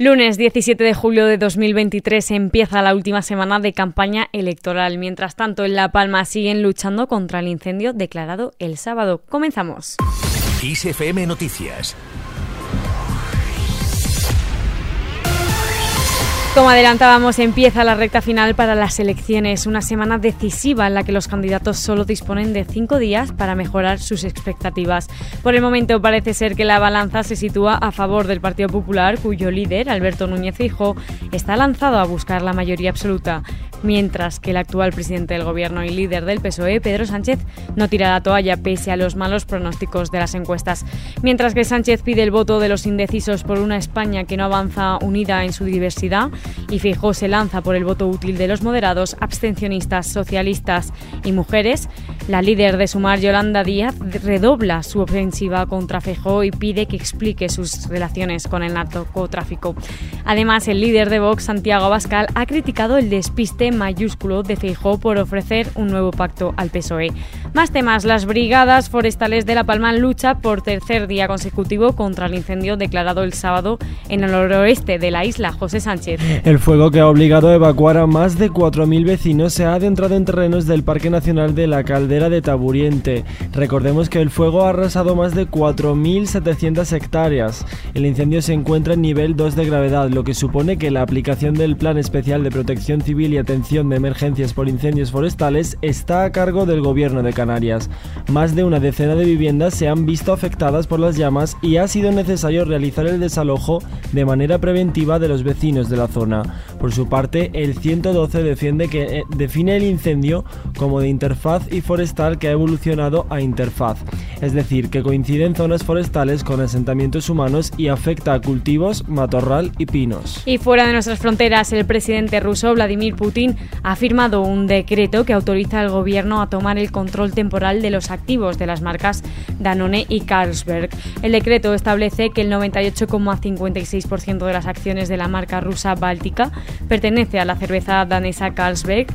Lunes 17 de julio de 2023 empieza la última semana de campaña electoral. Mientras tanto, en La Palma siguen luchando contra el incendio declarado el sábado. Comenzamos. ISFM Noticias Como adelantábamos, empieza la recta final para las elecciones, una semana decisiva en la que los candidatos solo disponen de cinco días para mejorar sus expectativas. Por el momento parece ser que la balanza se sitúa a favor del Partido Popular, cuyo líder, Alberto Núñez Fijo, está lanzado a buscar la mayoría absoluta mientras que el actual presidente del gobierno y líder del PSOE, Pedro Sánchez, no tira la toalla pese a los malos pronósticos de las encuestas. Mientras que Sánchez pide el voto de los indecisos por una España que no avanza unida en su diversidad y Fijó se lanza por el voto útil de los moderados, abstencionistas, socialistas y mujeres, la líder de Sumar, Yolanda Díaz, redobla su ofensiva contra Fijó y pide que explique sus relaciones con el narcotráfico. Además, el líder de Vox, Santiago Abascal, ha criticado el despiste mayúsculo de Feijó por ofrecer un nuevo pacto al PSOE. Más temas, las brigadas forestales de La Palma lucha por tercer día consecutivo contra el incendio declarado el sábado en el noroeste de la isla, José Sánchez. El fuego que ha obligado a evacuar a más de 4.000 vecinos se ha adentrado en terrenos del Parque Nacional de la Caldera de Taburiente. Recordemos que el fuego ha arrasado más de 4.700 hectáreas. El incendio se encuentra en nivel 2 de gravedad, lo que supone que la aplicación del Plan Especial de Protección Civil y Atención de emergencias por incendios forestales está a cargo del gobierno de Canarias. Más de una decena de viviendas se han visto afectadas por las llamas y ha sido necesario realizar el desalojo de manera preventiva de los vecinos de la zona. Por su parte, el 112 defiende que, eh, define el incendio como de interfaz y forestal que ha evolucionado a interfaz, es decir, que coinciden zonas forestales con asentamientos humanos y afecta a cultivos, matorral y pinos. Y fuera de nuestras fronteras, el presidente ruso Vladimir Putin ha firmado un decreto que autoriza al gobierno a tomar el control temporal de los activos de las marcas Danone y Carlsberg. El decreto establece que el 98,56% de las acciones de la marca rusa Báltica pertenece a la cerveza danesa Carlsberg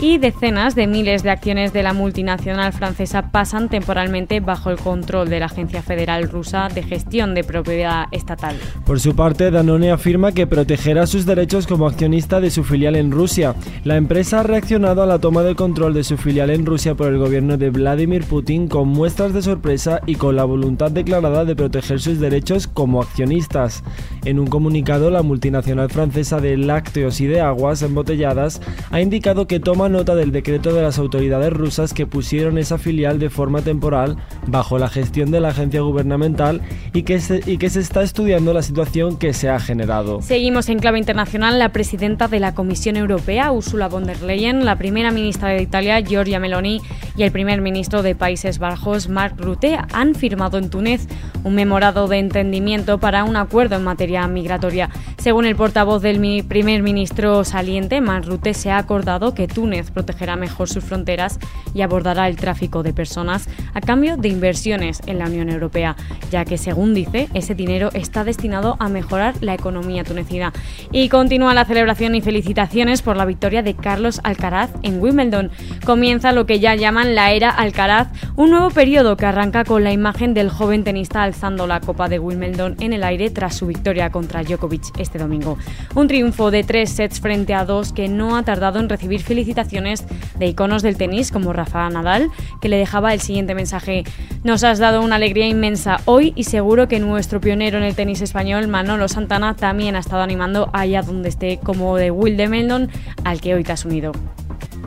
y decenas de miles de acciones de la multinacional francesa pasan temporalmente bajo el control de la Agencia Federal Rusa de Gestión de Propiedad Estatal. Por su parte, Danone afirma que protegerá sus derechos como accionista de su filial en Rusia. La empresa ha reaccionado a la toma de control de su filial en Rusia por el gobierno de Vladimir Putin con muestras de sorpresa y con la voluntad declarada de proteger sus derechos como accionistas. En un comunicado, la multinacional francesa de lácteos y de aguas embotelladas ha indicado que toma nota del decreto de las autoridades rusas que pusieron esa filial de forma temporal bajo la gestión de la agencia gubernamental y que se, y que se está estudiando la situación que se ha generado. Seguimos en clave internacional. La presidenta de la Comisión Europea, Ursula von der Leyen, la primera ministra de Italia, Giorgia Meloni, y el primer ministro de Países Bajos, Mark Rutte, han firmado en Túnez un memorado de entendimiento para un acuerdo en materia migratoria. Según el portavoz del primer ministro saliente, Mark Rutte, se ha acordado que Túnez protegerá mejor sus fronteras y abordará el tráfico de personas a cambio de inversiones en la Unión Europea, ya que, según dice, ese dinero está destinado a mejorar la economía tunecina. Y continúa la celebración y felicitaciones por la victoria de Carlos Alcaraz en Wimbledon. Comienza lo que ya llaman la era Alcaraz, un nuevo periodo que arranca con la imagen del joven tenista alzando la Copa de Wimbledon en el aire tras su victoria contra Djokovic este domingo. Un triunfo de tres sets frente a dos que no ha tardado en recibir felicitaciones de iconos del tenis como Rafa Nadal, que le dejaba el siguiente mensaje. Nos has dado una alegría inmensa hoy y seguro que nuestro pionero en el tenis español, Manolo Santana, también ha estado animando allá donde esté como de Wimbledon al que hoy te has unido.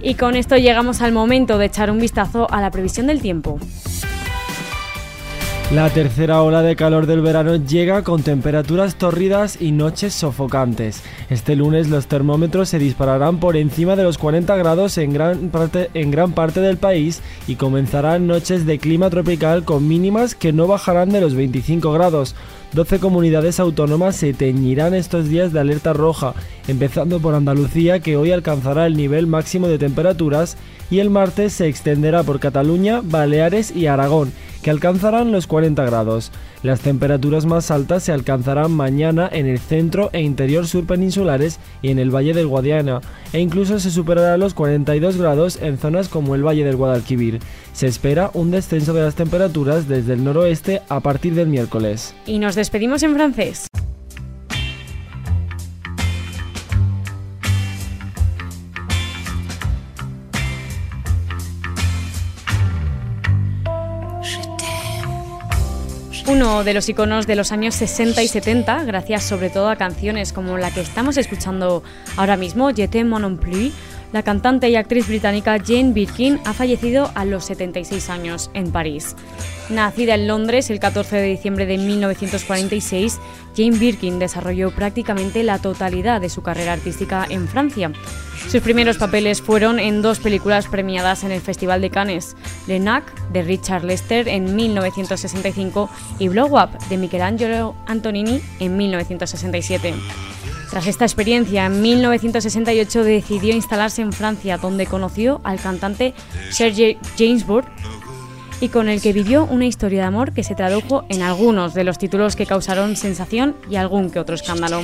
Y con esto llegamos al momento de echar un vistazo a la previsión del tiempo. La tercera ola de calor del verano llega con temperaturas torridas y noches sofocantes. Este lunes los termómetros se dispararán por encima de los 40 grados en gran parte, en gran parte del país y comenzarán noches de clima tropical con mínimas que no bajarán de los 25 grados. 12 comunidades autónomas se teñirán estos días de alerta roja, empezando por Andalucía que hoy alcanzará el nivel máximo de temperaturas y el martes se extenderá por Cataluña, Baleares y Aragón, que alcanzarán los 40 grados. Las temperaturas más altas se alcanzarán mañana en el centro e interior sur peninsulares y en el Valle del Guadiana, e incluso se superará los 42 grados en zonas como el Valle del Guadalquivir. Se espera un descenso de las temperaturas desde el noroeste a partir del miércoles. Y nos despedimos en francés. Uno de los iconos de los años 60 y 70, gracias sobre todo a canciones como la que estamos escuchando ahora mismo, Je t'aime non plus, la cantante y actriz británica Jane Birkin ha fallecido a los 76 años en París. Nacida en Londres el 14 de diciembre de 1946, Jane Birkin desarrolló prácticamente la totalidad de su carrera artística en Francia. Sus primeros papeles fueron en dos películas premiadas en el Festival de Cannes, Le Nac de Richard Lester en 1965 y Blow Up de Michelangelo Antonini en 1967. Tras esta experiencia, en 1968 decidió instalarse en Francia, donde conoció al cantante Serge Gainsbourg y con el que vivió una historia de amor que se tradujo en algunos de los títulos que causaron sensación y algún que otro escándalo.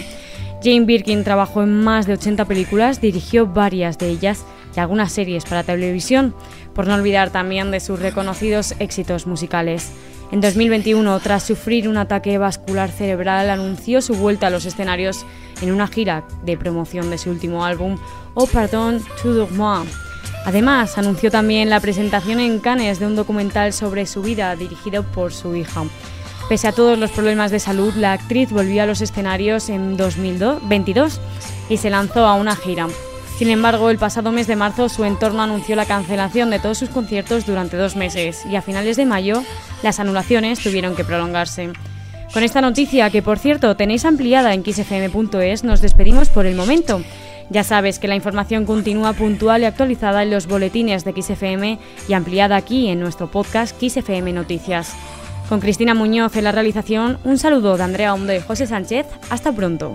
Jane Birkin trabajó en más de 80 películas, dirigió varias de ellas y algunas series para televisión, por no olvidar también de sus reconocidos éxitos musicales. En 2021, tras sufrir un ataque vascular cerebral, anunció su vuelta a los escenarios en una gira de promoción de su último álbum, Oh Pardon Tout Moi. Además, anunció también la presentación en Cannes de un documental sobre su vida dirigido por su hija. Pese a todos los problemas de salud, la actriz volvió a los escenarios en 2022 y se lanzó a una gira. Sin embargo, el pasado mes de marzo su entorno anunció la cancelación de todos sus conciertos durante dos meses y a finales de mayo las anulaciones tuvieron que prolongarse. Con esta noticia, que por cierto tenéis ampliada en xfm.es, nos despedimos por el momento. Ya sabes que la información continúa puntual y actualizada en los boletines de XFM y ampliada aquí en nuestro podcast XFM Noticias. Con Cristina Muñoz en la realización, un saludo de Andrea Hondo y José Sánchez. Hasta pronto.